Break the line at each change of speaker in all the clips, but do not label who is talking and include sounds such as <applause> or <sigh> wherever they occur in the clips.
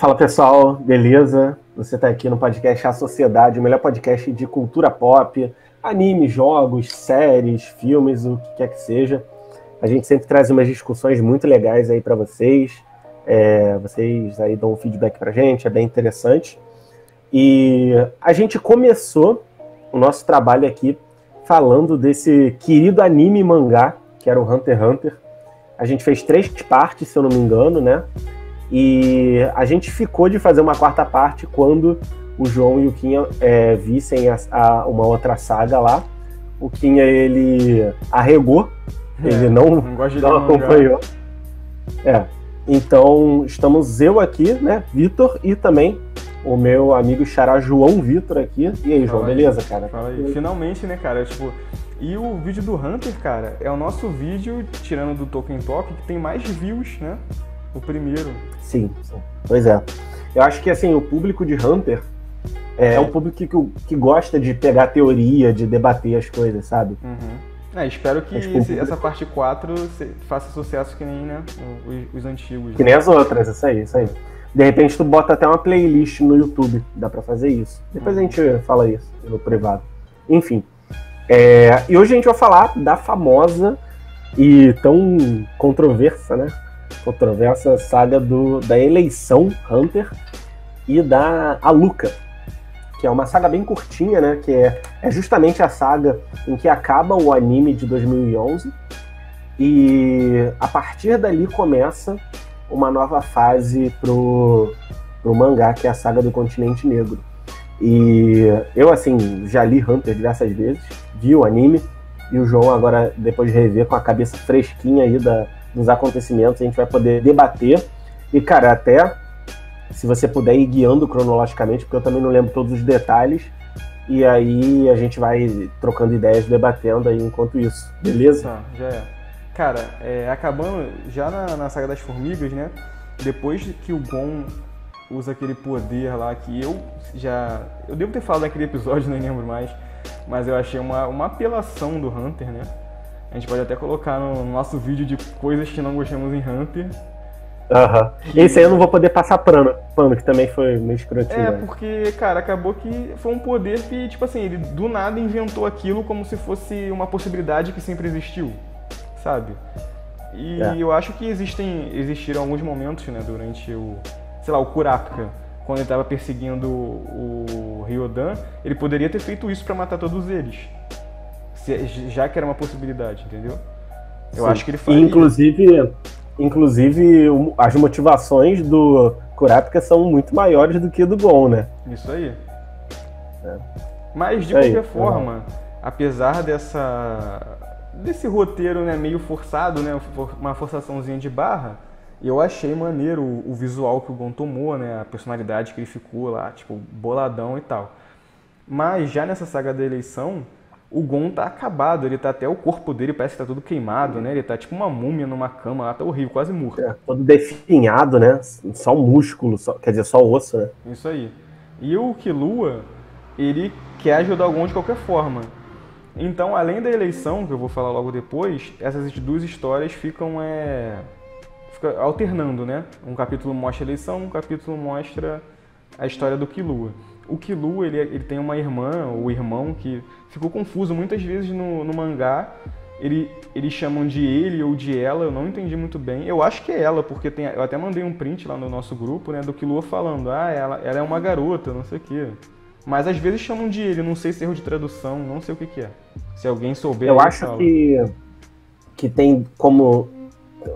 Fala pessoal, beleza? Você está aqui no podcast A Sociedade, o melhor podcast de cultura pop, anime, jogos, séries, filmes, o que quer que seja. A gente sempre traz umas discussões muito legais aí para vocês. É, vocês aí dão um feedback pra gente, é bem interessante. E a gente começou o nosso trabalho aqui falando desse querido anime mangá, que era o Hunter x Hunter. A gente fez três partes, se eu não me engano, né? E a gente ficou de fazer uma quarta parte quando o João e o Kinha é, vissem a, a, uma outra saga lá. O Kinha, ele arregou, é, ele não, não, não acompanhou. É, então estamos eu aqui, né, Vitor, e também o meu amigo Xará João Vitor aqui. E aí, João, beleza, cara?
Fala aí. Finalmente, né, cara? Tipo, e o vídeo do Hunter, cara, é o nosso vídeo, tirando do Tolkien Talk, que tem mais views, né? O primeiro.
Sim, sim. Pois é. Eu acho que, assim, o público de Hunter é, é um público que, que gosta de pegar teoria, de debater as coisas, sabe?
Uhum. É, espero que esse, essa parte 4 faça sucesso que nem né, os, os antigos.
Que
né?
nem as outras, isso aí, isso aí. De repente tu bota até uma playlist no YouTube, dá para fazer isso. Depois a gente fala isso no privado. Enfim. É, e hoje a gente vai falar da famosa e tão controversa, né? Controversa saga do, da eleição Hunter e da Aluka, que é uma saga bem curtinha, né? Que é, é justamente a saga em que acaba o anime de 2011 e a partir dali começa uma nova fase pro, pro mangá, que é a saga do Continente Negro. E eu, assim, já li Hunter diversas vezes, vi o anime, e o João agora, depois de rever com a cabeça fresquinha aí da, dos acontecimentos, a gente vai poder debater. E, cara, até se você puder ir guiando cronologicamente, porque eu também não lembro todos os detalhes, e aí a gente vai trocando ideias, debatendo aí enquanto isso, beleza?
Tá, já é. Cara, é, acabando já na, na saga das formigas, né? Depois que o Gon usa aquele poder lá que eu já. Eu devo ter falado naquele episódio, <laughs> não lembro mais. Mas eu achei uma, uma apelação do Hunter, né? A gente pode até colocar no nosso vídeo de coisas que não gostamos em Hunter.
Aham. Que... Esse aí eu não vou poder passar pano, pano que também foi meio escrotinho.
É, né? porque, cara, acabou que foi um poder que, tipo assim, ele do nada inventou aquilo como se fosse uma possibilidade que sempre existiu sabe? E é. eu acho que existem, existiram alguns momentos, né, durante o, sei lá, o Kurapika, quando ele estava perseguindo o Ryodan, ele poderia ter feito isso para matar todos eles. Já que era uma possibilidade, entendeu?
Eu Sim. acho que ele faria. inclusive, inclusive, as motivações do Kurapika são muito maiores do que do Gon, né?
Isso aí. É. Mas, de qualquer forma, uhum. apesar dessa desse roteiro né, meio forçado, né, uma forçaçãozinha de barra, eu achei maneiro o, o, visual que o Gon tomou, né, a personalidade que ele ficou lá, tipo, boladão e tal. Mas já nessa saga da eleição, o Gon tá acabado, ele tá até o corpo dele parece que tá todo queimado, né? Ele tá tipo uma múmia numa cama lá, tá horrível, quase morto. É,
todo definhado, né? Só músculo, só, quer dizer, só osso, né?
Isso aí. E o Killua, ele quer ajudar o Gon de qualquer forma. Então, além da eleição, que eu vou falar logo depois, essas duas histórias ficam é, fica alternando, né? Um capítulo mostra a eleição, um capítulo mostra a história do Kilua. O Kilua, ele, ele tem uma irmã ou irmão que ficou confuso muitas vezes no, no mangá. Ele, eles chamam de ele ou de ela, eu não entendi muito bem. Eu acho que é ela, porque tem, eu até mandei um print lá no nosso grupo, né, do Kilua falando, ah, ela, ela é uma garota, não sei o quê. Mas às vezes chamam de ele, não sei se é erro de tradução, não sei o que, que é. Se alguém souber.
Eu acho que, que tem como.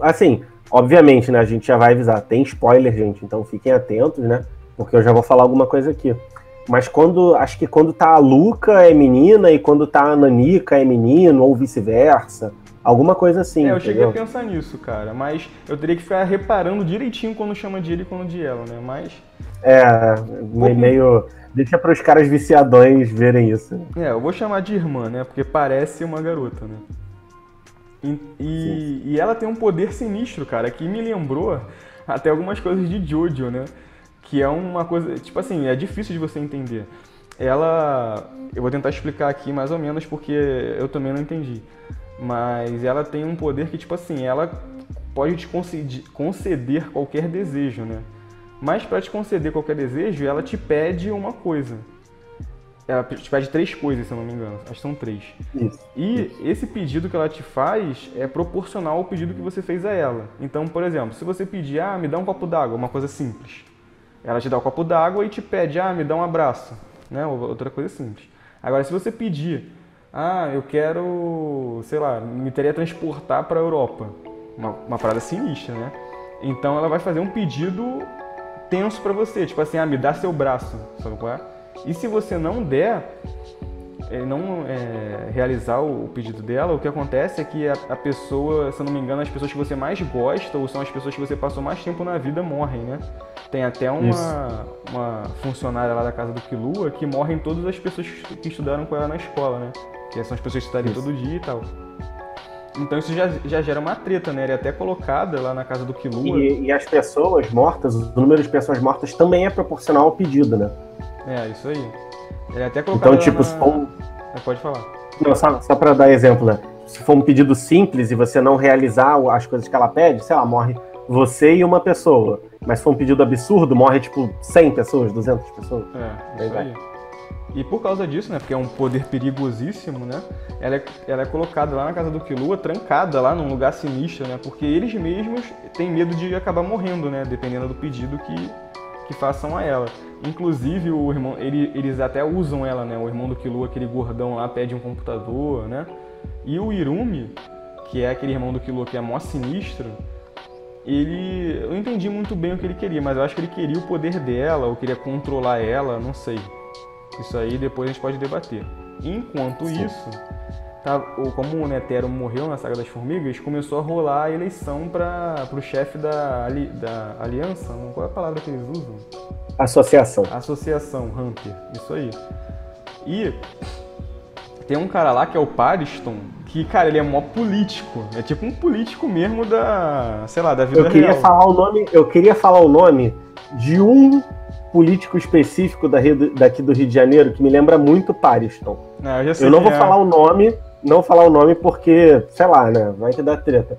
Assim, obviamente, né? A gente já vai avisar. Tem spoiler, gente, então fiquem atentos, né? Porque eu já vou falar alguma coisa aqui. Mas quando. Acho que quando tá a Luca é menina e quando tá a Nanica é menino, ou vice-versa. Alguma coisa assim.
É, eu cheguei a pensar nisso, cara. Mas eu teria que ficar reparando direitinho quando chama de ele e quando de ela, né? Mas.
É, meio. Deixa para os caras viciadões verem isso.
É, eu vou chamar de irmã, né? Porque parece uma garota, né? E, e, e, ela tem um poder sinistro, cara, que me lembrou até algumas coisas de Jojo, né? Que é uma coisa, tipo assim, é difícil de você entender. Ela, eu vou tentar explicar aqui mais ou menos porque eu também não entendi. Mas ela tem um poder que, tipo assim, ela pode te conceder qualquer desejo, né? Mas para te conceder qualquer desejo, ela te pede uma coisa. Ela te pede três coisas, se eu não me engano. Acho que são três.
Isso.
E
Isso.
esse pedido que ela te faz é proporcional ao pedido que você fez a ela. Então, por exemplo, se você pedir, ah, me dá um copo d'água, uma coisa simples. Ela te dá o um copo d'água e te pede, ah, me dá um abraço. Né? Outra coisa simples. Agora, se você pedir, ah, eu quero, sei lá, me teletransportar para a Europa. Uma, uma parada sinistra, né? Então ela vai fazer um pedido tenso para você, tipo assim, ah, me dá seu braço, sabe qual é? E se você não der, não é, realizar o pedido dela, o que acontece é que a, a, pessoa, se eu não me engano, as pessoas que você mais gosta ou são as pessoas que você passou mais tempo na vida morrem, né? Tem até uma, uma funcionária lá da casa do Kilua que morrem todas as pessoas que estudaram com ela na escola, né? Que são as pessoas que estudam todo dia e tal. Então isso já, já gera uma treta, né? Ele é até colocada lá na casa do Kilua.
E, e as pessoas mortas, o número de pessoas mortas também é proporcional ao pedido, né?
É, isso aí. Ele até colocado
Então, tipo,
na...
se for
é, Pode falar.
Não, só, só para dar exemplo, né? Se for um pedido simples e você não realizar as coisas que ela pede, sei lá, morre você e uma pessoa. Mas se for um pedido absurdo, morre tipo 100 pessoas, 200 pessoas.
É, isso aí. E por causa disso, né, porque é um poder perigosíssimo, né, ela é, ela é colocada lá na casa do Kilua, trancada lá num lugar sinistro, né, porque eles mesmos têm medo de acabar morrendo, né, dependendo do pedido que, que façam a ela. Inclusive, o irmão, ele, eles até usam ela, né, o irmão do Kilua, aquele gordão lá, pede um computador, né, e o Irumi, que é aquele irmão do Kilua que é mó sinistro, ele. Eu não entendi muito bem o que ele queria, mas eu acho que ele queria o poder dela, ou queria controlar ela, não sei. Isso aí depois a gente pode debater. Enquanto Sim. isso, tá, como o Netero morreu na Saga das Formigas, começou a rolar a eleição para o chefe da, da aliança. Qual é a palavra que eles usam?
Associação.
Associação, Hunter. Isso aí. E tem um cara lá que é o Pariston, que, cara, ele é mó político. É tipo um político mesmo da, sei lá, da vida
eu queria
real.
Falar o nome, eu queria falar o nome de um político específico da Rio, daqui do Rio de Janeiro que me lembra muito Pariston.
Não, eu,
eu não vou é. falar o nome, não vou falar o nome porque, sei lá, né, vai que dá treta.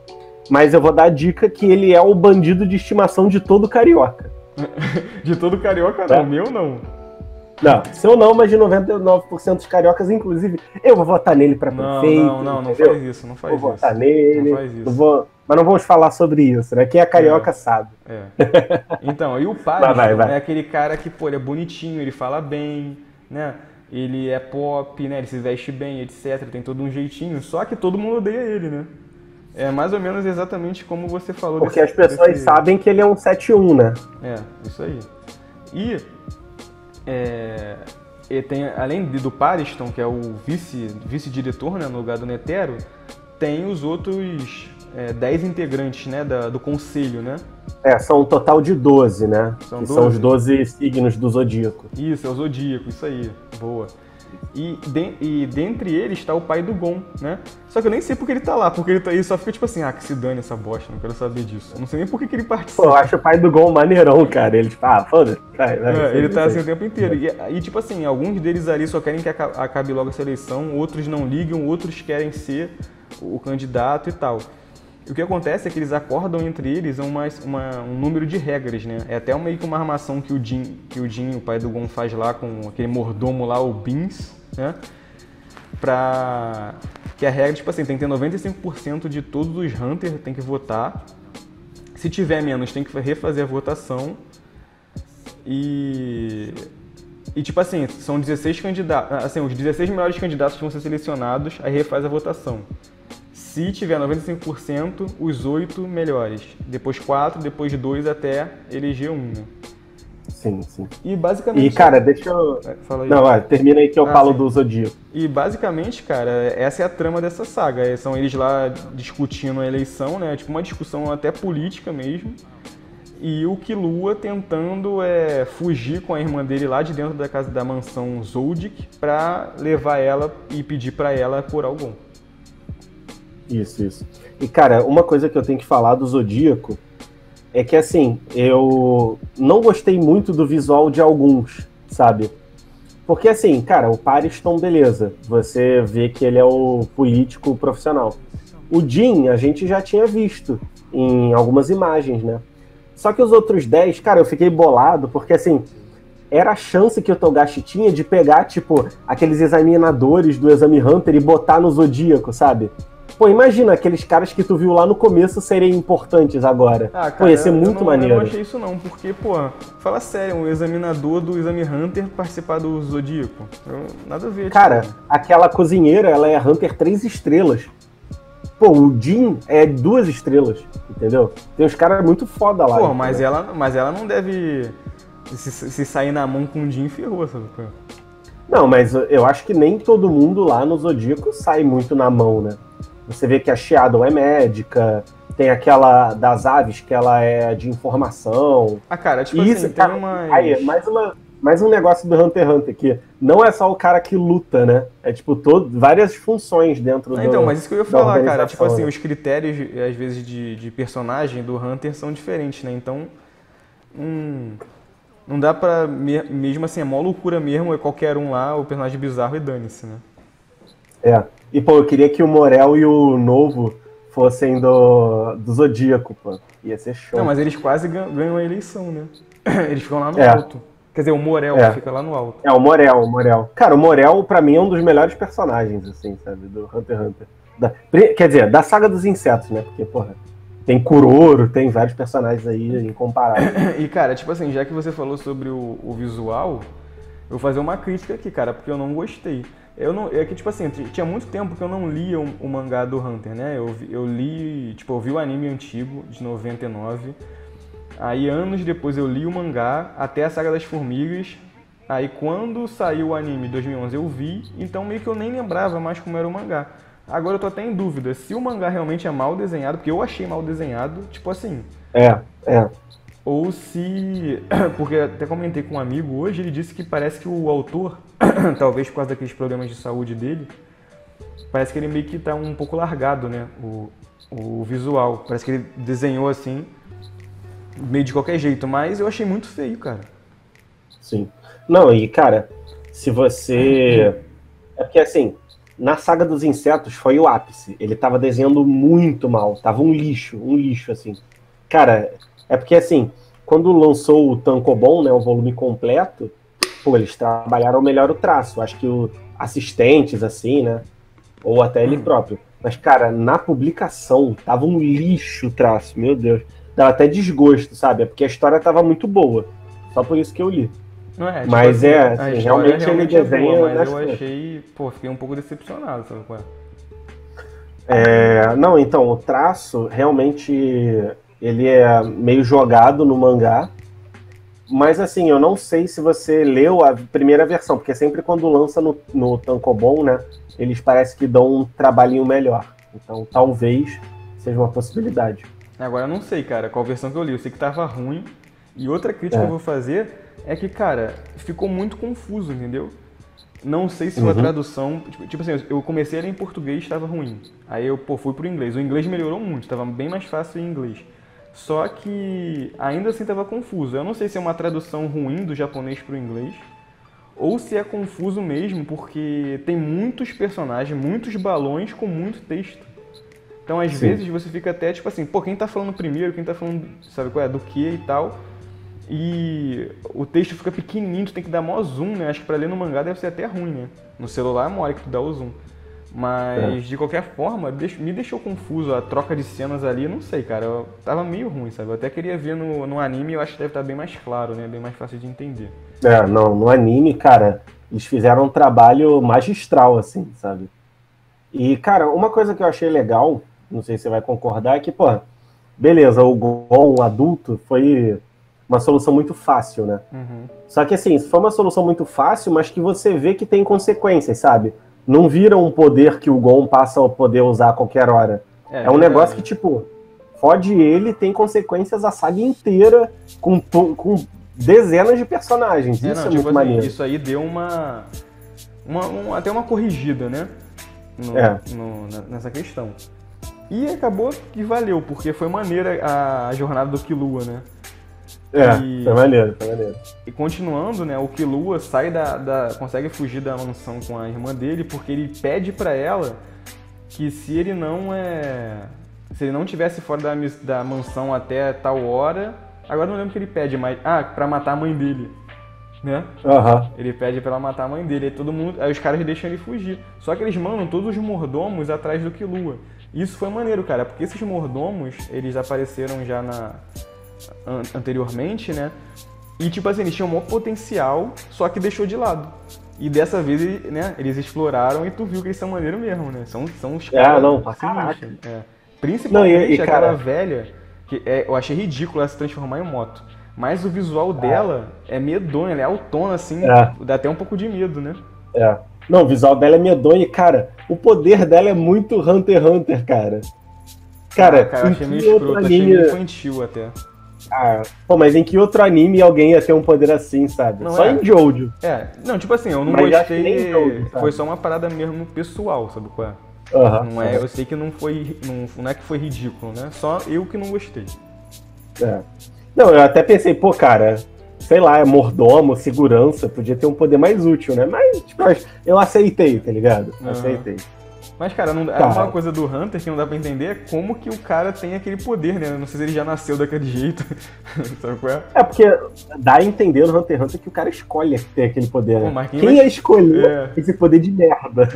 Mas eu vou dar a dica que ele é o bandido de estimação de todo carioca. <laughs>
de todo carioca não, é. meu não.
Não, seu não, mas de 99% dos cariocas, inclusive, eu vou votar nele para prefeito.
Não, não, não, não faz isso, não faz
vou
isso.
Vou votar nele.
Não faz isso.
Não vou, mas não vamos falar sobre isso, né? Quem é carioca
é,
sabe.
É. <laughs> Então, e o pai é aquele cara que, pô, ele é bonitinho, ele fala bem, né? Ele é pop, né? Ele se veste bem, etc. Tem todo um jeitinho, só que todo mundo odeia ele, né? É mais ou menos exatamente como você falou.
Porque desse, as pessoas desse... sabem que ele é um 7-1, né?
É, isso aí. E, é, e tem, além do Pariston, que é o vice-diretor vice né, no lugar do Netero, tem os outros é, 10 integrantes né, da, do conselho, né?
É, são um total de 12, né? São, 12? são os 12 signos do zodíaco.
Isso, é o zodíaco, isso aí. Boa. E, de, e dentre eles está o pai do Gon, né? Só que eu nem sei porque ele tá lá, porque ele, tá, ele só fica tipo assim, ah, que se dane essa bosta, não quero saber disso. Eu não sei nem por que, que ele participa.
Pô, eu acho o pai do Gon maneirão, cara. Ele tipo, ah, foda-se. É,
ele tá assim o tempo inteiro. E, e, tipo assim, alguns deles ali só querem que acabe logo essa eleição, outros não ligam, outros querem ser o candidato e tal. O que acontece é que eles acordam entre eles uma, uma, um número de regras, né? É até meio que uma armação que o Jin, que o, Jin, o pai do Gon, faz lá com aquele mordomo lá, o Beans, né? Pra... Que a regra, tipo assim, tem que ter 95% de todos os Hunters tem que votar. Se tiver menos, tem que refazer a votação. E... E tipo assim, são 16 candidatos, assim, os 16 melhores candidatos vão ser selecionados, aí refaz a votação. Se tiver 95%, os oito melhores. Depois quatro, depois dois até eleger um. Né?
Sim, sim.
E basicamente.
E, cara, deixa eu. É, aí. Não, termina aí que eu ah, falo sim. do Zodíaco.
E basicamente, cara, essa é a trama dessa saga. É, são eles lá discutindo a eleição, né? Tipo uma discussão até política mesmo. E o Kilua tentando é, fugir com a irmã dele lá de dentro da casa da mansão Zoldyck pra levar ela e pedir para ela curar o Gon.
Isso, isso. E, cara, uma coisa que eu tenho que falar do Zodíaco é que, assim, eu não gostei muito do visual de alguns, sabe? Porque, assim, cara, o Pariston, beleza. Você vê que ele é o político profissional. O Jin, a gente já tinha visto em algumas imagens, né? Só que os outros 10, cara, eu fiquei bolado, porque assim, era a chance que o Togashi tinha de pegar, tipo, aqueles examinadores do Exame Hunter e botar no Zodíaco, sabe? Pô, imagina aqueles caras que tu viu lá no começo serem importantes agora. Ah, cara, pô, ia ser muito
não,
maneiro.
Eu não achei isso não, porque, pô, fala sério, um examinador do Exame Hunter participar do Zodíaco. nada a ver.
Cara, tipo... aquela cozinheira, ela é Hunter 3 estrelas. Pô, o Jin é duas estrelas, entendeu? Tem uns caras muito foda lá.
Pô, mas ela, mas ela não deve. Se, se sair na mão com o Jin, ferrou, sabe?
Não, mas eu acho que nem todo mundo lá no Zodíaco sai muito na mão, né? Você vê que a Shadow é médica, tem aquela das aves que ela é de informação.
Ah, cara, tipo assim, Isso, cara, umas...
Aí, mais, uma, mais um negócio do Hunter x Hunter, que não é só o cara que luta, né? É tipo todo, várias funções dentro ah,
do. Então, mas isso que eu ia falar, cara. Tipo assim, os critérios, às vezes, de, de personagem do Hunter são diferentes, né? Então. Hum, não dá pra. Mesmo assim, é mó loucura mesmo, é qualquer um lá, o personagem bizarro e dane-se, né?
É. E, pô, eu queria que o Morel e o Novo fossem do, do Zodíaco, pô. Ia ser show.
Não, mas eles quase ganham a eleição, né? <clears throat> Eles ficam lá no é. alto. Quer dizer, o Morel é. fica lá no alto.
É, o Morel, o Morel. Cara, o Morel, pra mim, é um dos melhores personagens, assim, sabe? Do Hunter x Hunter. Da, quer dizer, da saga dos insetos, né? Porque, porra, tem Kuroro, tem vários personagens aí incomparáveis. <clears throat>
e, cara, tipo assim, já que você falou sobre o, o visual, eu vou fazer uma crítica aqui, cara, porque eu não gostei. Eu não. É que, tipo assim, tinha muito tempo que eu não lia o, o mangá do Hunter, né? Eu, eu li. Tipo, eu vi o anime antigo, de 99. Aí, anos depois, eu li o mangá até a Saga das Formigas. Aí, quando saiu o anime em 2011, eu vi. Então, meio que eu nem lembrava mais como era o mangá. Agora eu tô até em dúvida se o mangá realmente é mal desenhado, porque eu achei mal desenhado, tipo assim.
É, é.
Ou se. <coughs> Porque até comentei com um amigo hoje, ele disse que parece que o autor <coughs> talvez por causa daqueles problemas de saúde dele, parece que ele meio que tá um pouco largado, né? O, o visual. Parece que ele desenhou assim, meio de qualquer jeito, mas eu achei muito feio, cara.
Sim. Não, e cara, se você. <coughs> É porque assim, na saga dos insetos foi o ápice. Ele tava desenhando muito mal. Tava um lixo, um lixo, assim. Cara, é porque assim, quando lançou o Tankobon, né, o volume completo, pô, eles trabalharam melhor o traço. Acho que o assistentes, assim, né? Ou até ele hum. próprio. Mas, cara, na publicação tava um lixo o traço, meu Deus. Dava até desgosto, sabe? É porque a história tava muito boa. Só por isso que eu li.
Não é, tipo
mas assim, é, assim, realmente, realmente, ele desenha. É
boa, mas eu achei, pô, fiquei um pouco decepcionado, sabe qual
é? é? Não, então, o traço realmente ele é meio jogado no mangá. Mas assim, eu não sei se você leu a primeira versão, porque sempre quando lança no, no Tankobon, né, eles parecem que dão um trabalhinho melhor. Então talvez seja uma possibilidade.
Agora eu não sei, cara, qual versão que eu li. Eu sei que tava ruim. E outra crítica é. que eu vou fazer é que, cara, ficou muito confuso, entendeu? Não sei se uhum. a tradução. Tipo, tipo, assim, eu comecei a ler em português estava ruim. Aí eu pô, fui pro inglês. O inglês melhorou muito, estava bem mais fácil em inglês. Só que ainda assim estava confuso. Eu não sei se é uma tradução ruim do japonês para o inglês ou se é confuso mesmo, porque tem muitos personagens, muitos balões com muito texto. Então, às Sim. vezes, você fica até tipo assim, pô, quem tá falando primeiro, quem tá falando, sabe qual é, do que e tal. E o texto fica pequenininho, tu tem que dar mó zoom, né? Acho que pra ler no mangá deve ser até ruim, né? No celular é mole que tu dá o zoom. Mas, é. de qualquer forma, me deixou confuso a troca de cenas ali. Não sei, cara. Eu tava meio ruim, sabe? Eu até queria ver no, no anime eu acho que deve estar bem mais claro, né? Bem mais fácil de entender.
É, não. No anime, cara, eles fizeram um trabalho magistral, assim, sabe? E, cara, uma coisa que eu achei legal, não sei se você vai concordar, é que, pô, beleza, o Gon adulto foi uma solução muito fácil, né? Uhum. Só que, assim, foi uma solução muito fácil, mas que você vê que tem consequências, sabe? Não vira um poder que o Gon passa a poder usar a qualquer hora. É, é um negócio que, tipo, fode ele tem consequências a saga inteira com, com dezenas de personagens. É, isso não, é tipo muito assim, maneiro.
Isso aí deu uma, uma, uma, até uma corrigida, né? No, é. no, nessa questão. E acabou que valeu, porque foi maneira a, jornada do Killua, né?
É, e, foi maneiro, foi maneiro.
E continuando, né, o Killua sai da, da, consegue fugir da mansão com a irmã dele porque ele pede para ela que se ele não é, se ele não tivesse fora da, da mansão até tal hora, Agora não lembro o que ele pede, mas. Ah, pra matar a mãe dele. Né?
Aham.
Ele pede pra ela matar a mãe dele. Aí todo mundo. Aí os caras deixam ele fugir. Só que eles mandam todos os mordomos atrás do Killua. Isso foi maneiro, cara, porque esses mordomos, eles apareceram já na. An- anteriormente, né? E tipo assim, eles tinham um maior potencial, só que deixou de lado. E dessa vez, né, eles exploraram e tu viu que eles são maneiro mesmo, né? São, são os
Ah, não,
sinistros. É. Principalmente
Não, e- e,
aquela
cara-
velha, que é, eu achei ridículo ela se transformar em moto. Mas o visual dela é medonho, ela é autona, assim,
É.
dá até um pouco de medo, né?
É. Não, o visual dela é medonho e, cara, o poder dela é muito Hunter x Hunter, cara. Cara,
Ah, cara, eu achei meio escroto, achei
anime...
meio infantil até.
Ah, pô, mas em que outro anime alguém ia ter um poder assim, sabe?
Não
Só
é.
em Jojo.
É, não, tipo assim, eu não
Mas
gostei.
sabe?
Foi só uma parada mesmo pessoal, sabe qual é?
Aham.
Não é, eu sei que não foi. Não, não é que foi ridículo, né? Só eu que não gostei.
É. Não, eu até pensei, pô, cara, sei lá, é mordomo, segurança, podia ter um poder mais útil, né? Mas, tipo, eu aceitei, tá ligado? Aceitei.
Mas, cara, não, é
Cara.
uma coisa do Hunter que não dá pra entender é como que o cara tem aquele poder, né? Não sei se ele já nasceu daquele jeito. <laughs> Sabe qual é?
É porque dá a entender no Hunter x Hunter que o cara escolhe ter aquele poder.
Pô,
né?
quem vai-
ia escolher
É.
esse poder de merda?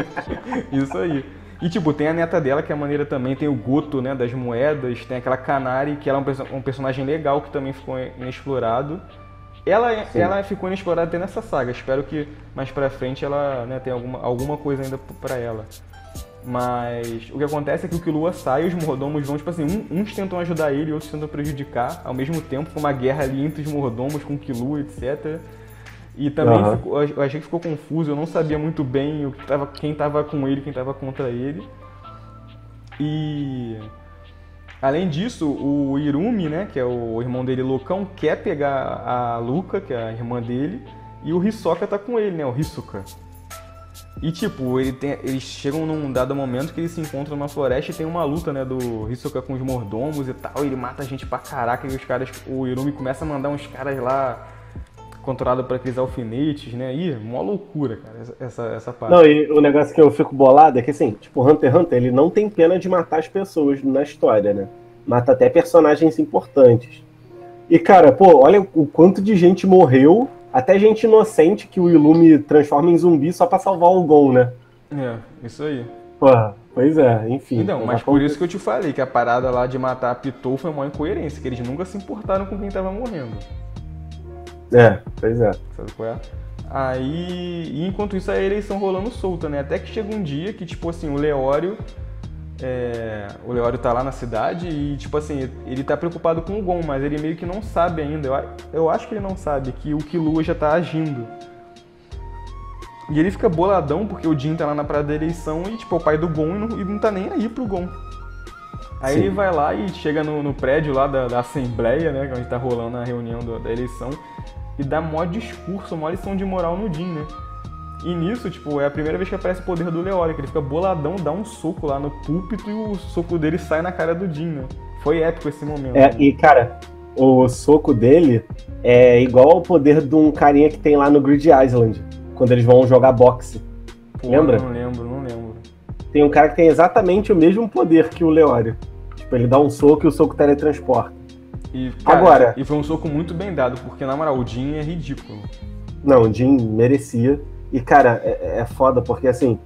<laughs>
Isso aí. E, tipo, tem a neta dela, que é maneira também, tem o Goto, né, das moedas, tem aquela Canari, que ela é um, um personagem legal, que também ficou inexplorado. Ela,
Sim.
ela ficou inexplorada até nessa saga, espero que mais pra frente ela né, tenha alguma, alguma coisa ainda p- pra ela. Mas o que acontece é que o Killua sai e os mordomos vão, tipo assim, um- uns tentam ajudar ele, outros tentam prejudicar, ao mesmo tempo, com uma guerra ali entre os mordomos, com o Killua, etc. E também
Aham.
ficou- eu achei que ficou confuso, eu não sabia muito bem o que tava, quem tava com ele, quem tava contra ele. E além disso, o Irumi, né, que é o irmão dele loucão, quer pegar a Luca, que é a irmã dele, e o Hisoka tá com ele, né, o Hisoka. E tipo, ele tem- eles chegam num dado momento que eles se encontram numa floresta e tem uma luta, né, do Hisoka com os mordomos e tal, e ele mata a gente pra caraca, e os caras, o Irumi começa a mandar uns caras lá controlado por aqueles alfinetes, né? Ih, mó loucura, cara, essa, essa, parte.
Não, e o negócio que eu fico bolado é que, assim, tipo, Hunter x Hunter, ele não tem pena de matar as pessoas na história, né? Mata até personagens importantes. E, cara, pô, olha o quanto de gente morreu, até gente inocente que o Ilume transforma em zumbi só pra salvar o Gon, né?
É, isso aí.
Porra, pois é, enfim.
Então, mas por isso que eu te falei que a parada lá de matar a Pitou foi uma incoerência, que eles nunca se importaram com quem tava morrendo.
É, pois é.
Sabe qual é? Aí, enquanto isso, a eleição rolando solta, né? Até que chega um dia que, tipo assim, o Leório. é, o Leório tá lá na cidade e, tipo assim, ele tá preocupado com o Gon, mas ele meio que não sabe ainda. Eu, eu acho que ele não sabe que o Killua já tá agindo. E ele fica boladão porque o Jin tá lá na parada da eleição e, tipo, é o pai do Gon e não, e não tá nem aí pro Gon. Aí
Sim.
ele vai lá e chega no, no prédio lá da, da Assembleia, né? Onde tá rolando a reunião do- da eleição. E dá mó discurso, mó lição de moral no Jin, né? E nisso, tipo, é a primeira vez que aparece o poder do Leório, que ele fica boladão, dá um soco lá no púlpito e o soco dele sai na cara do Jin, né? Foi épico esse momento.
É,
né?
e, cara, o soco dele é igual ao poder de um carinha que tem lá no Grid Island, quando eles vão jogar boxe.
Pô,
lembra?
Não lembro, não lembro.
Tem um cara que tem exatamente o mesmo poder que o Leório. Tipo, ele dá um soco e o soco teletransporta.
E, cara,
Agora-
E foi um soco muito bem dado, porque na moral, o Jin é ridículo.
Não, o Jin merecia. E, cara, é, é foda, porque assim.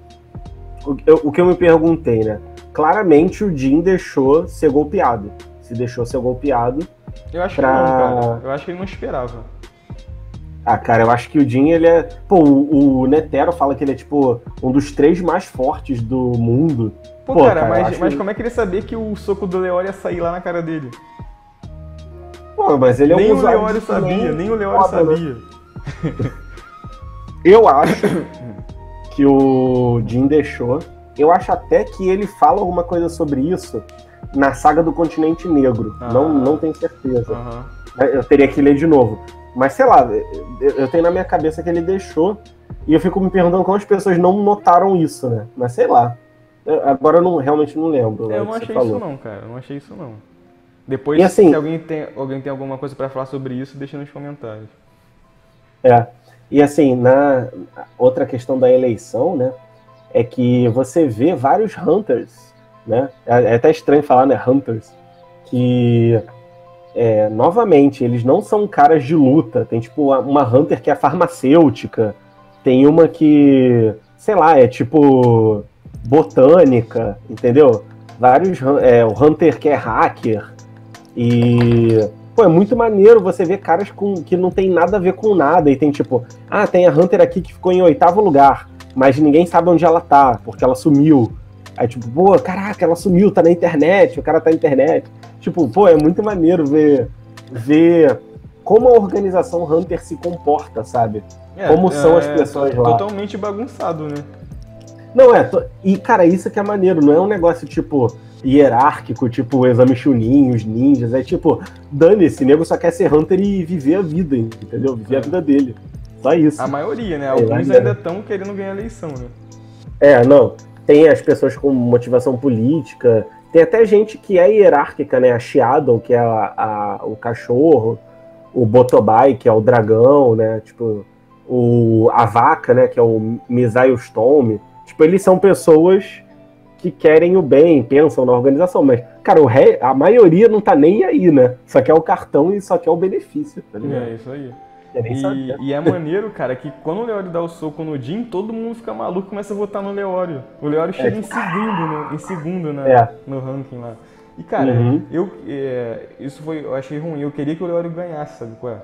O, eu- o que eu me perguntei, né? Claramente o Jin deixou ser golpeado. Se deixou ser golpeado.
Eu acho
Pra-
que não, cara. Eu acho que ele não esperava.
Ah, cara, eu acho que o Jin, ele é. Pô, o, o Netero fala que ele é, tipo, um dos três mais fortes do mundo.
Pô,
Pô,
cara,
cara,
mas, mas
que-
como é que ele sabia que o soco do Leório ia sair lá na cara dele?
Pô, mas ele é
nem
um
o Leório sabia, nem o Leório
foda, né?
sabia. <laughs>
Eu acho <coughs> que o Jin deixou. Eu acho até que ele fala alguma coisa sobre isso na saga do Continente Negro.
Ah.
Não, não tenho certeza.
Aham.
Eu teria que ler de novo. Mas sei lá, eu eu tenho na minha cabeça que ele deixou. E eu fico me perguntando como as pessoas não notaram isso, né? Mas sei lá. Eu- agora eu não, realmente não lembro. né,
Eu
o
não achei
falou.
isso não, cara. Eu não achei isso não. Depois,
assim-
se alguém tem, alguém tem alguma coisa pra falar sobre isso, deixa nos comentários.
É. E assim, na outra questão da eleição, né? É que você vê vários Hunters, né? É, é até estranho falar, né? Hunters. Que é, novamente, eles não são caras de luta. Tem tipo uma Hunter que é farmacêutica, tem uma que, sei lá, é tipo botânica, entendeu? Vários. É, o Hunter que é hacker. E. Pô, é muito maneiro você ver caras com, que não tem nada a ver com nada. E tem tipo, ah, tem a Hunter aqui que ficou em oitavo lugar, mas ninguém sabe onde ela tá, porque ela sumiu. Aí, tipo, pô, caraca, ela sumiu, tá na internet, o cara tá na internet. Tipo, pô, é muito maneiro ver, ver como a organização Hunter se comporta, sabe?
É,
como são
é,
as pessoas lá.
Totalmente bagunçado, né?
Não, é. E, cara, isso que é maneiro, não é um negócio tipo hierárquico, tipo exame Chunin, os ninjas. É tipo, dane-esse, nego só quer ser Hunter e viver a vida, entendeu? Viver é. a vida dele. Só isso.
A maioria, né? Alguns é, ainda estão querendo ganhar eleição, né?
É, não. Tem as pessoas com motivação política, tem até gente que é hierárquica, né? A Shadow, que é a, a, o cachorro, o Botobai, que é o dragão, né? Tipo, o, a vaca, né? Que é o Misael Storm. Tipo, eles são pessoas que querem o bem, pensam na organização, mas, cara, o ré, a maioria não tá nem aí, né? Só quer o cartão e só quer o benefício, tá ligado?
É, isso aí. E, e, é maneiro, cara, que quando o Leório dá o soco no Jim, todo mundo fica maluco e começa a votar no Leório. O Leório chega é. em segundo, no, em segundo né, é. no ranking lá. E, cara, uhum. eu, é, isso foi, eu achei ruim. Eu queria que o Leório ganhasse, sabe qual é?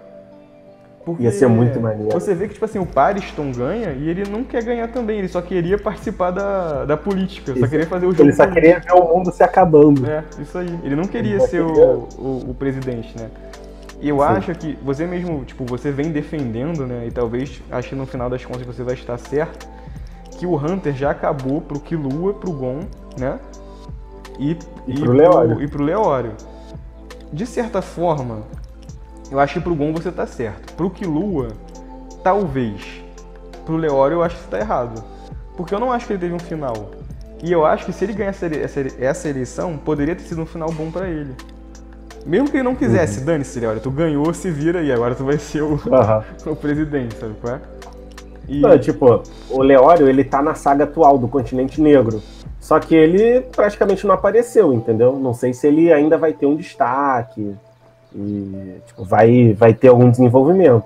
Porque Ia ser muito maneiro.
Você vê que, tipo assim, o Pariston ganha e ele não quer ganhar também, ele só queria participar da, da política, isso. só queria fazer o jogo.
Ele só queria ver o mundo se acabando.
É, isso aí. Ele não queria ele ser o, o, o, presidente, né? E eu Sim. acho que você mesmo, tipo, você vem defendendo, né? E talvez, acho que no final das contas você vai estar certo, que o Hunter já acabou pro Killua, pro Gon, né?
E, e, e pro, Leório.
E pro Leório. De certa forma, eu acho que pro Gon você tá certo. Pro Killua, talvez. Pro Leório eu acho que você tá errado. Porque eu não acho que ele teve um final. E eu acho que se ele ganhar essa, essa eleição, poderia ter sido um final bom para ele. Mesmo que ele não quisesse, uhum. dane-se, Leório, tu ganhou, se vira e agora tu vai ser o, uhum. <laughs> o presidente, sabe qual é?
E... Não, tipo, o Leório, ele tá na saga atual do Continente Negro. Só que ele praticamente não apareceu, entendeu? Não sei se ele ainda vai ter um destaque e tipo, vai, vai ter algum desenvolvimento.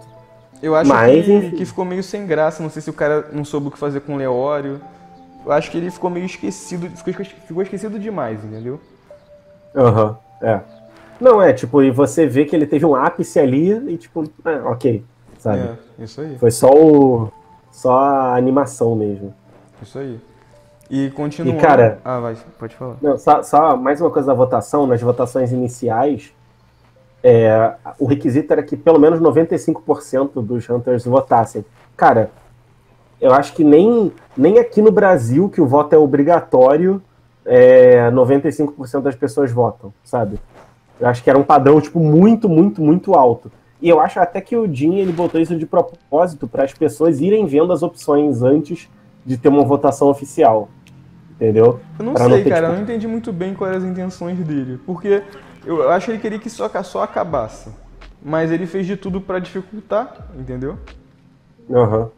Eu acho Mas, que, que, ficou meio sem graça. Não sei se o cara não soube o que fazer com o Leório. Eu acho que ele ficou meio esquecido. Ficou, ficou esquecido demais, entendeu?
Aham, uhum, é. Não, é, tipo, e você vê que ele teve um ápice ali e, tipo, é, ok, sabe? É,
isso aí.
Foi só o. Só a animação mesmo.
Isso aí. E continua.
E, cara.
Ah, vai, pode falar.
Não, só, só mais uma coisa da votação, nas votações iniciais, é, o requisito era que pelo menos 95% dos Hunters votassem. Cara, eu acho que nem, nem aqui no Brasil, que o voto é obrigatório, é, 95% das pessoas votam, sabe? Eu acho que era um padrão, tipo, muito, muito, muito alto. E eu acho até que o Jim, ele botou isso de propósito para as pessoas irem vendo as opções antes de ter uma votação oficial. Entendeu?
Eu não pra sei, não ter, cara, tipo... eu não entendi muito bem quais eram as intenções dele. Porque eu acho que ele queria que só, só acabasse. Mas ele fez de tudo para dificultar, entendeu?
Aham. Uhum.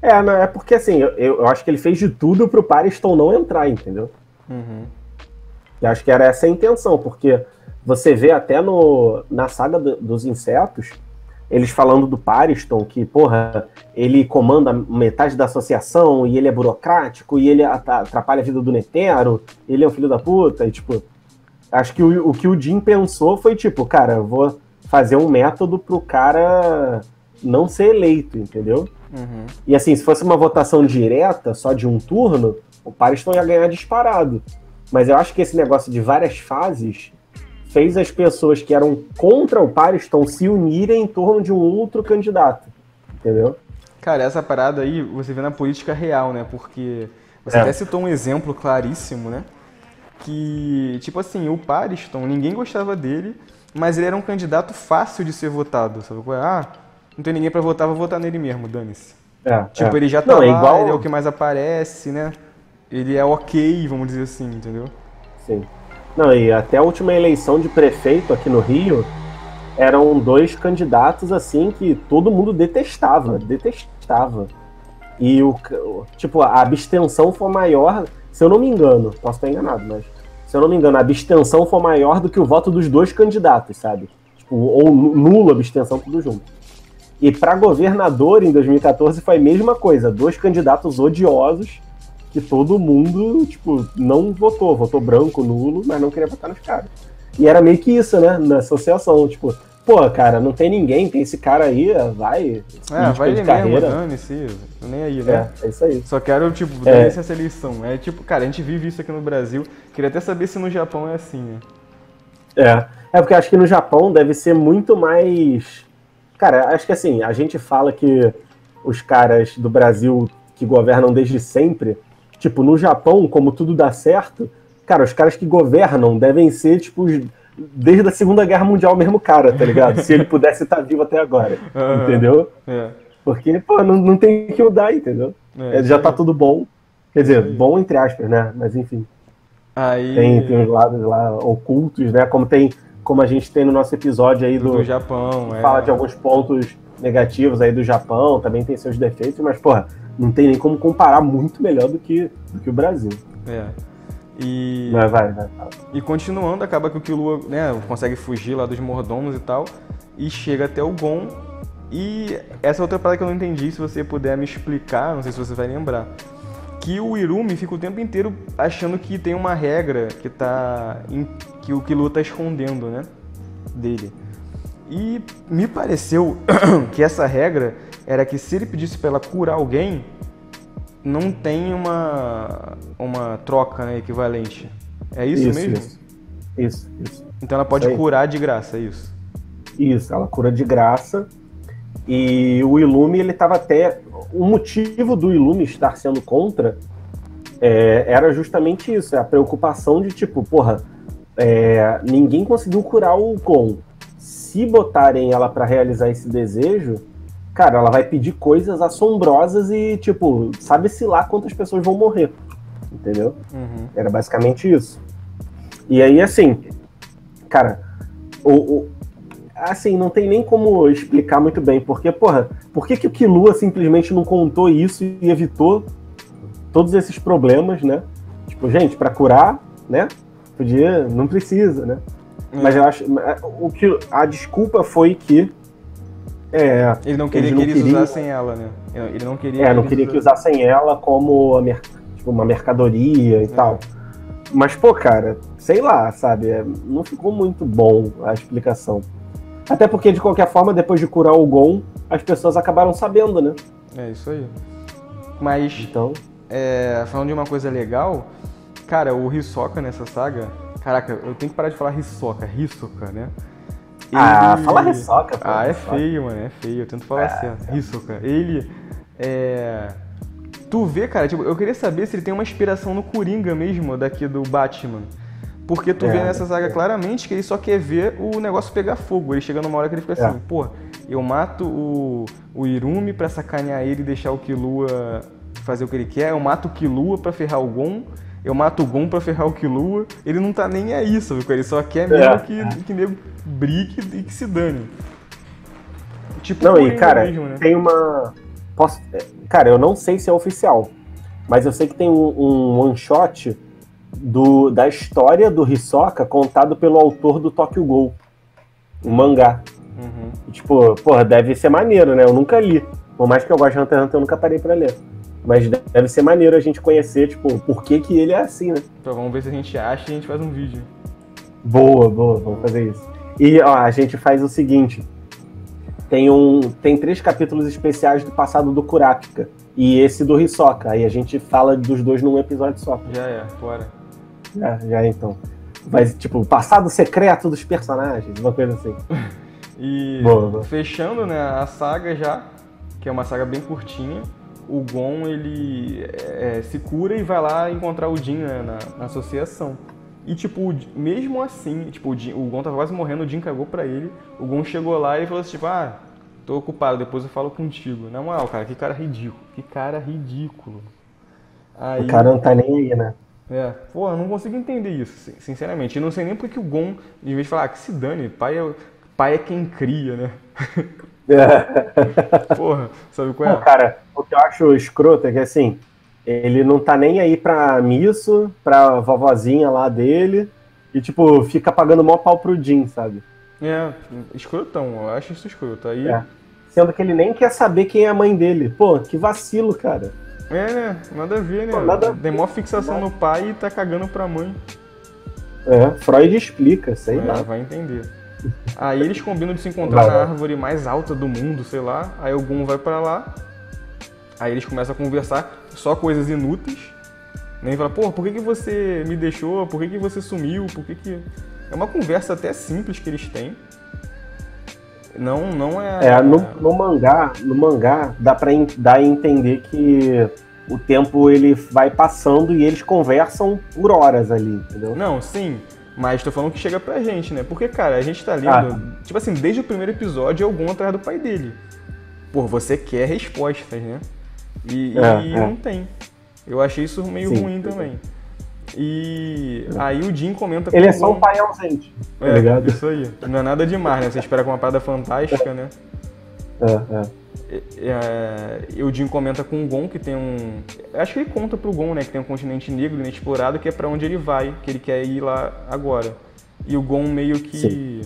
É, não, é porque assim, eu, eu acho que ele fez de tudo pro Pariston não entrar, entendeu?
Uhum.
Eu acho que era essa a intenção, porque você vê até no, na saga do, dos insetos, eles falando do Pariston, que, porra, ele comanda metade da associação e ele é burocrático e ele atrapalha a vida do Netero, ele é um filho da puta, e tipo, acho que o, o que o Jim pensou foi tipo, cara, eu vou fazer um método pro cara não ser eleito, entendeu?
Uhum.
E assim, se fosse uma votação direta, só de um turno, o Pariston ia ganhar disparado. Mas eu acho que esse negócio de várias fases fez as pessoas que eram contra o Pariston se unirem em torno de um outro candidato. Entendeu?
Cara, essa parada aí você vê na política real, né? Porque você é. até citou um exemplo claríssimo, né? Que, tipo assim, o Pariston, ninguém gostava dele, mas ele era um candidato fácil de ser votado, sabe? É? Ah, não tem ninguém para votar, vou votar nele mesmo, dane-se.
É,
tipo,
é.
ele já tá não, lá, é igual... ele é o que mais aparece, né? Ele é ok, vamos dizer assim, entendeu?
Sim. Não, e até a última eleição de prefeito aqui no Rio, eram dois candidatos assim que todo mundo detestava, detestava. E o tipo, a abstenção foi maior, se eu não me engano, posso estar enganado, mas se eu não me engano, a abstenção foi maior do que o voto dos dois candidatos, sabe? Tipo, ou nulo abstenção, tudo junto. E para governador em 2014 foi a mesma coisa, dois candidatos odiosos que todo mundo, tipo, não votou, votou branco, nulo, mas não queria votar nos caras. E era meio que isso, né, na associação, tipo, pô, cara, não tem ninguém, tem esse cara aí, vai.
É, vai de carreira. dane-se, nem aí, né?
É, é isso aí.
Só quero, tipo, é. essa eleição. É tipo, cara, a gente vive isso aqui no Brasil. Queria até saber se no Japão é assim, né?
É. É porque acho que no Japão deve ser muito mais. Cara, acho que assim, a gente fala que os caras do Brasil que governam desde sempre, tipo, no Japão, como tudo dá certo, cara, os caras que governam devem ser, tipo, desde a Segunda Guerra Mundial o mesmo cara, tá ligado? Se ele <laughs> pudesse estar vivo até agora. Uhum. Entendeu? É. Porque, pô, não, não tem que mudar, entendeu? É, já tá tudo bom. Quer dizer, bom entre aspas, né? Mas enfim.
Aí...
Tem, tem uns lados lá ocultos, né? Como tem, como a gente tem no nosso episódio aí do,
do Japão,
é. fala de alguns pontos negativos aí do Japão, também tem seus defeitos, mas porra, não tem nem como comparar muito melhor do que, do que o Brasil.
É. E,
vai, vai, vai.
E continuando, acaba que o Killua né, consegue fugir lá dos mordomos e tal, e chega até o Gon. E essa é outra parada que eu não entendi, se você puder me explicar, não sei se você vai lembrar. Que o Irumi fica o tempo inteiro achando que tem uma regra que tá. Em, que o Killua tá escondendo, né? Dele. E me pareceu <coughs> que essa regra era que se ele pedisse para ela curar alguém, não tem uma, uma troca né, equivalente. É isso, isso mesmo?
Isso, isso. isso.
Então ela pode curar de graça, é isso?
Isso, ela cura de graça. E o Ilume, ele estava até. O motivo do Ilume estar sendo contra é, era justamente isso: é a preocupação de tipo, porra, é, ninguém conseguiu curar o Gon. Se botarem ela para realizar esse desejo, cara, ela vai pedir coisas assombrosas e, tipo, sabe-se lá quantas pessoas vão morrer. Entendeu? Uhum. Era basicamente isso. E aí, assim, cara, o, o, assim, não tem nem como explicar muito bem, porque, porra, por que, que o Kilua simplesmente não contou isso e evitou todos esses problemas, né? Tipo, gente, para curar, né? Podia, não precisa, né? Uhum. Mas eu acho, o que a desculpa foi que é,
ele não queria que eles queriam... usassem ela, né? Ele não queria.
É, não queria que usassem ela como tipo, uma mercadoria e é. tal. Mas, pô, cara, sei lá, sabe? É, não ficou muito bom a explicação. Até porque, de qualquer forma, depois de curar o Gon, as pessoas acabaram sabendo, né?
É isso aí. Mas, então... É, falando de uma coisa legal, cara, o Hisoka nessa saga. Caraca, eu tenho que parar de falar Hisoka, Hisoka, né?
Ah, fala Hisoka,
pô. Ah, é feio, mano, é feio. Eu tento falar ah, certo. É. Hisoka. Ele é. Tu vê, cara, tipo, eu queria saber se ele tem uma inspiração no Coringa mesmo, daqui do Batman. Porque tu é, vê nessa saga é. claramente que ele só quer ver o negócio pegar fogo. Ele chega numa hora que ele fica assim, é. pô, eu mato o, o Irumi pra sacanear ele e deixar o Killua fazer o que ele quer, eu mato o Killua pra ferrar o Gon, eu mato o Gon pra ferrar o Killua. Ele não tá nem aí, sabe? Ele só quer mesmo é. que, que nego brigue e que se dane.
Tipo, não, e cara, mesmo, né? tem uma. Posso... Cara, eu não sei se é oficial, mas eu sei que tem um, um one shot do, da história do Hisoka contado pelo autor do Tokyo Ghoul, o mangá. Uhum. Tipo, porra, deve ser maneiro, né? Eu nunca li. Por mais que eu goste de Hunter x Hunter, eu nunca parei pra ler. Mas deve ser maneiro a gente conhecer, tipo, por que, que ele é assim, né?
Então vamos ver se a gente acha e a gente faz um vídeo.
Boa, boa, vamos fazer isso. E ó, a gente faz o seguinte: tem, um, tem três capítulos especiais do passado do Kurapika e esse do Hisoka. Aí a gente fala dos dois num episódio só.
Já é, bora.
Já, já é, então. Vai, tipo, passado secreto dos personagens, uma coisa assim. <laughs>
e boa, boa. fechando, né, a saga já, que é uma saga bem curtinha o Gon ele é, se cura e vai lá encontrar o Jin né, na, na, associação. E, tipo, mesmo assim, tipo, o, Jin, o Gon tava quase morrendo, o Jin cagou pra ele. O Gon chegou lá e falou assim, tipo, ah, tô ocupado, depois eu falo contigo. Na moral, cara, que cara ridículo. Que cara ridículo.
Aí, o cara não tá nem aí, né?
É, eu não consigo entender isso, sinceramente. Eu não sei nem porque o Gon, em vez de falar, ah, que se dane, pai é, pai é quem cria, né? <laughs> <laughs> Porra, sabe qual é?
Pô, cara, o que eu acho escroto é que assim, ele não tá nem aí pra Misso, pra vovozinha lá dele, e tipo, fica pagando mó pau pro Jim, sabe?
É, escrotão, eu acho isso escroto. Aí.
É. Sendo que ele nem quer saber quem é a mãe dele. Pô, que vacilo, cara.
É, né? Nada a ver, né?
Pô, nada
Tem maior fixação no pai e tá cagando pra mãe.
É, Freud explica, sei
É,
lá.
vai entender. Aí eles combinam de se encontrar
Vai,
na
vai.
árvore mais alta do mundo, sei lá. Aí o Gon vai pra lá. Aí eles começam a conversar só coisas inúteis. Nem fala, pô, por que, que você me deixou? Por que, que você sumiu? Por que que. É uma conversa até simples que eles têm. Não, não é.
É, no, no mangá, no mangá dá pra dar a entender que o tempo ele vai passando e eles conversam por horas ali, entendeu?
Não, sim. Mas tô falando que chega pra gente, né? Porque, cara, a gente tá lendo.
Ah.
Tipo assim, desde o primeiro episódio é Gon atrás do pai dele. Pô, você quer respostas, né? E,
É,
e
é.
não tem. Eu achei isso meio
Sim,
ruim
é.
também. E aí o Jim comenta
Ele é só um pai ausente, tá
É,
ligado?
isso aí. Não é nada demais, né? Você espera com uma parada fantástica, né?
É, é.
É, e o Jim comenta com o Gon que tem um. Acho que ele conta pro Gon, né? Que tem um continente negro inexplorado que é pra onde ele vai, que ele quer ir lá agora. E o Gon meio que.
Sim.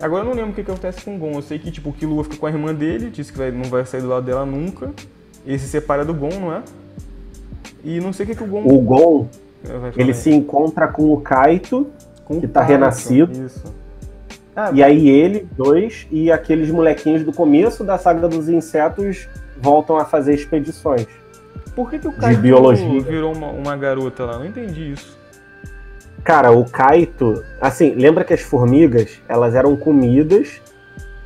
Agora eu não lembro o que, que acontece com o Gon. Eu sei que tipo, o Killua fica com a irmã dele, disse que vai- não vai sair do lado dela nunca. Ele se separa do Gon, não é? E não sei o que, que o Gon
O Gon,
falar
ele se encontra com o Kaito,
Com o
que tá
Kaito,
renascido.
Isso. Ah,
e aí ele, dois, e aqueles molequinhos do começo da saga dos insetos voltam a fazer expedições.
por que, que o Kaito
biologia.
virou uma, uma garota lá? Não entendi isso.
Cara, o Kaito, assim, lembra que as formigas, elas eram comidas,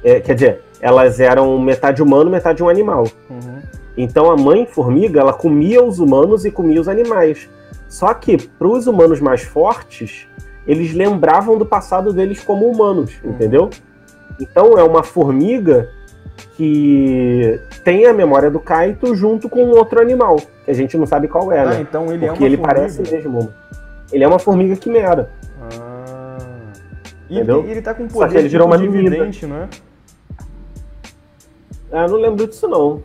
é, quer dizer, elas eram metade humano, metade um animal.
Uhum.
Então a mãe formiga, ela comia os humanos e comia os animais. Só que para os humanos mais fortes, eles lembravam do passado deles como humanos,
Uhum.
entendeu? Então é uma formiga que tem a memória do Kaito junto com outro animal, que a gente não sabe qual é,
Ah,
né?
então ele
Porque
é uma
ele
formiga.
parece mesmo. Ele é uma formiga quimera.
Ah. E
Entendeu?
ele, tá com
Só
poder
que ele virou
tipo
uma
dividente, não é?
Ah, não lembro disso não.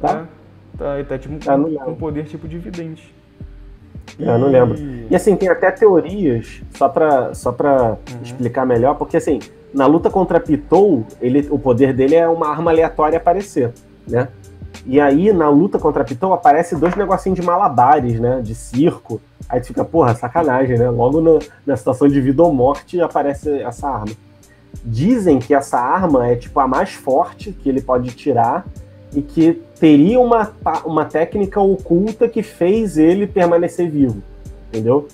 Tá?
É. Tá, ele tá tipo
Ah,
com,
lembro.
com poder tipo dividente.
É, não lembro. E assim, tem até teorias, só pra, só pra
Uhum.
explicar melhor, porque assim, na luta contra Pitou, ele, o poder dele é uma arma aleatória aparecer, né? E aí, na luta contra Pitou, aparece dois negocinhos de malabares, né? De circo. Aí tu fica, porra, sacanagem, né? Logo no- na situação de vida ou morte aparece essa arma. Dizem que essa arma é tipo a mais forte que ele pode tirar e que teria uma, uma técnica oculta que fez ele permanecer vivo, entendeu?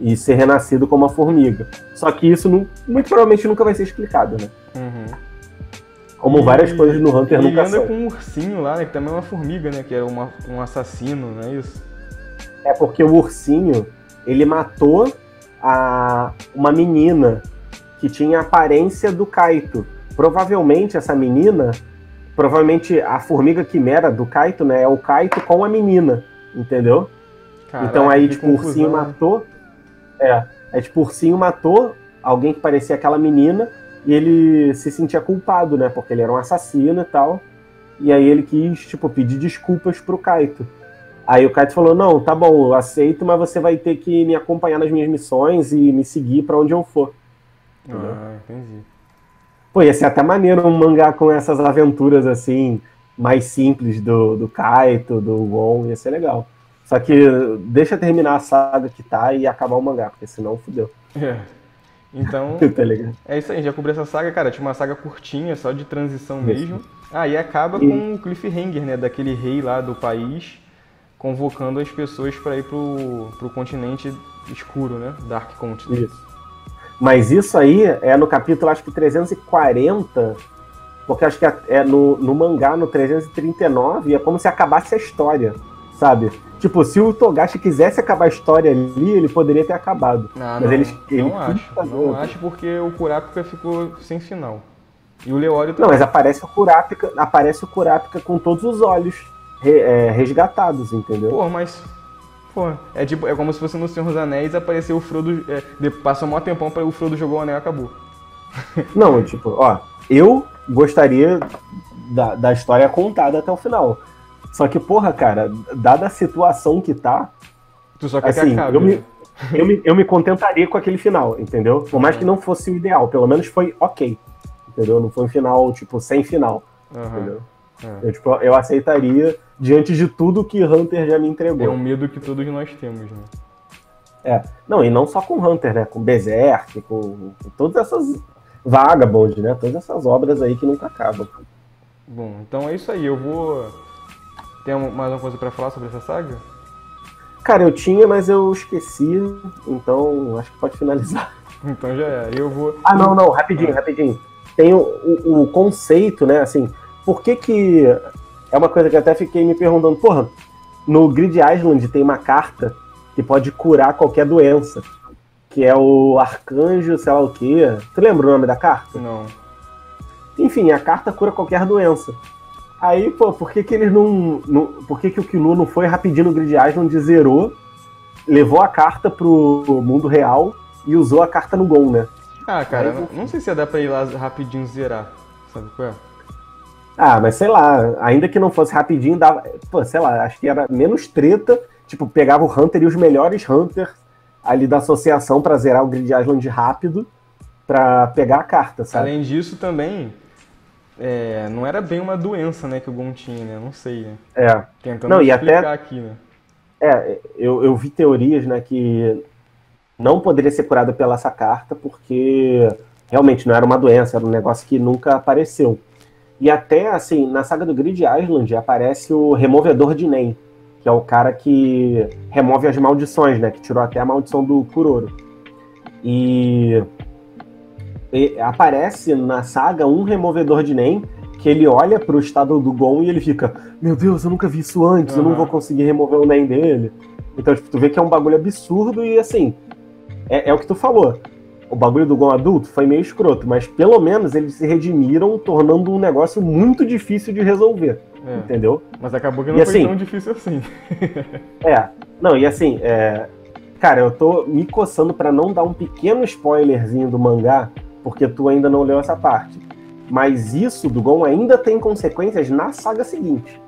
E ser renascido como uma formiga. Só que isso não- muito provavelmente nunca vai ser explicado, né?
Uhum.
Como
E-
várias coisas no Hunter nunca
anda
são.
com um ursinho lá, né? Que também é uma formiga, né? Que era uma, um assassino, não é isso?
É porque o ursinho, ele matou a, uma menina que tinha a aparência do Kaito. Provavelmente essa menina, provavelmente a formiga quimera do Kaito, né? É o Kaito com a menina, entendeu?
Caraca,
então aí, tipo, o ursinho
confusão.
matou. É. Aí, tipo, o ursinho matou alguém que parecia aquela menina e ele se sentia culpado, né? Porque ele era um assassino e tal. E aí ele quis, tipo, pedir desculpas pro Kaito. Aí o Kaito falou: Não, tá bom, eu aceito, mas você vai ter que me acompanhar nas minhas missões e me seguir pra onde eu for.
Ah, entendi.
Pô, ia ser até maneiro um mangá com essas aventuras assim, mais simples do, do Kaito, do Gon, ia ser legal. Só que deixa terminar a saga que tá e acabar o mangá, porque senão fudeu.
É. Então, <laughs>
tá
é isso aí, já cobri essa saga, cara. Tinha uma saga curtinha, só de transição mesmo. Ah, e acaba
E-
com o cliffhanger, né? Daquele rei lá do país convocando as pessoas pra ir pro, pro continente escuro, né? Dark Continent.
Isso. Mas isso aí é no capítulo, acho que 340, porque acho que é- é no, no mangá, no 339, é como se acabasse a história, sabe? Tipo, se o Togashi quisesse acabar a história ali, ele poderia ter acabado.
Ah,
Mas
não,
eles- ele
não acho.
fazer
Não
outro.
acho porque o Kurapika ficou sem final. E o Leório
Não,
também.
mas aparece o Kurapika, aparece o Kurapika com todos os olhos re- é, resgatados, entendeu?
Pô, mas. Pô, é tipo, é como se fosse no Senhor dos Anéis apareceu o Frodo. É, passou um maior tempão pra o Frodo jogou o anel e acabou. <laughs>
Não, tipo, ó, eu gostaria da, da história contada até o final. Só que, porra, cara, dada a situação que tá,
Tu só quer que
assim,
acabe.
eu me,
né? <laughs>
eu me, eu me contentaria com aquele final, entendeu? Por mais que não fosse o ideal, pelo menos foi ok. Entendeu? Não foi um final, tipo, sem final.
Aham.
Entendeu?
É.
Eu, tipo, eu aceitaria diante de tudo que Hunter já me entregou.
É um medo que todos nós temos, né?
É. Não, e não só com Hunter, né? Com Berserk, com, com todas essas Vagabond, né? Todas essas obras aí que nunca acabam.
Bom, então é isso aí. Eu vou. Tem mais uma coisa pra falar sobre essa saga?
Cara, eu tinha, mas eu esqueci, então acho que pode finalizar. <laughs>
Então já é. Eu vou.
Ah, não, não, rapidinho, rapidinho. Tem o, o- o conceito, né? Assim, por que que. É uma coisa que eu até fiquei me perguntando, porra, no Grid Island tem uma carta que pode curar qualquer doença. Que é o arcanjo, sei lá o quê. Tu lembra o nome da carta?
Não.
Enfim, a carta cura qualquer doença. Aí, pô, por que, que eles não, não. Por que, que o Kilo não foi rapidinho no Grid Island, zerou, levou a carta pro mundo real e usou a carta no Gon, né?
Ah, cara,
Aí
não, não sei se dá pra ir lá rapidinho zerar. Sabe qual é?
Ah, mas sei lá, ainda que não fosse rapidinho, dava. Pô, sei lá, acho que era menos treta. Tipo, pegava o Hunter e os melhores Hunters ali da associação pra zerar o Grid Island rápido pra pegar a carta, sabe?
Além disso, também. é, não era bem uma doença, né, que o Gon tinha, né? Não sei, né?
É.
Tentando
Não, e
explicar
até-
aqui, né?
É, eu, eu vi teorias, né, que não poderia ser curada pela essa carta, porque realmente não era uma doença, era um negócio que nunca apareceu. E até, assim, na saga do Grid Island aparece o Removedor de Nen, que é o cara que remove as maldições, né, que tirou até a maldição do Kuroro. E, e aparece na saga um Removedor de Nen que ele olha pro estado do Gon e ele fica, meu Deus, eu nunca vi isso antes, eu não vou conseguir remover o Nen dele. Então, tipo, tu vê que é um bagulho absurdo e assim, é, é o que tu falou. O bagulho do Gon adulto foi meio escroto, mas pelo menos eles se redimiram, tornando um negócio muito difícil de resolver,
É,
entendeu?
Mas acabou que não
E
foi
assim-
tão difícil assim. <laughs>
É, não, e assim, é, cara, eu tô me coçando pra não dar um pequeno spoilerzinho do mangá, porque tu ainda não leu essa parte. Mas isso do Gon ainda tem consequências na saga seguinte,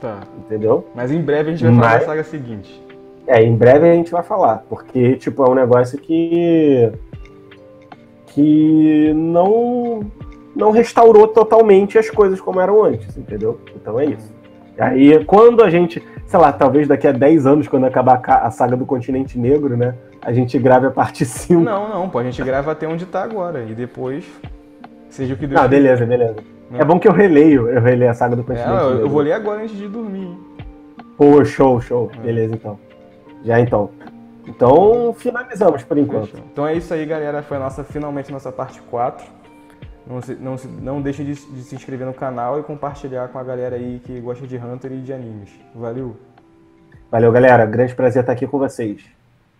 Tá.
entendeu?
Mas em breve a gente vai falar
Mas-
da saga seguinte.
É, em breve a gente vai falar, porque, tipo, é um negócio que. Que não. não restaurou totalmente as coisas como eram antes, entendeu? Então é isso. E aí, quando a gente, sei lá, talvez daqui a 10 anos, quando acabar a saga do Continente Negro, né? A gente grave a parte <laughs> 5.
Não, não, pô, a gente grava até onde tá agora. E depois. Seja o que Deus
Não, beleza, beleza.
Né?
É bom que eu releio, eu releio a saga do
É,
Continente
eu,
Negro.
eu vou ler agora antes de dormir.
Pô, show, show.
É.
Beleza, então. Já então. Então, finalizamos por enquanto.
Fechou. Então é isso aí, galera. Foi a nossa, finalmente nossa parte 4. Não, se, não, se, não deixe de, de se inscrever no canal e compartilhar com a galera aí que gosta de Hunter e de animes. Valeu!
Valeu, galera. Grande prazer estar aqui com vocês.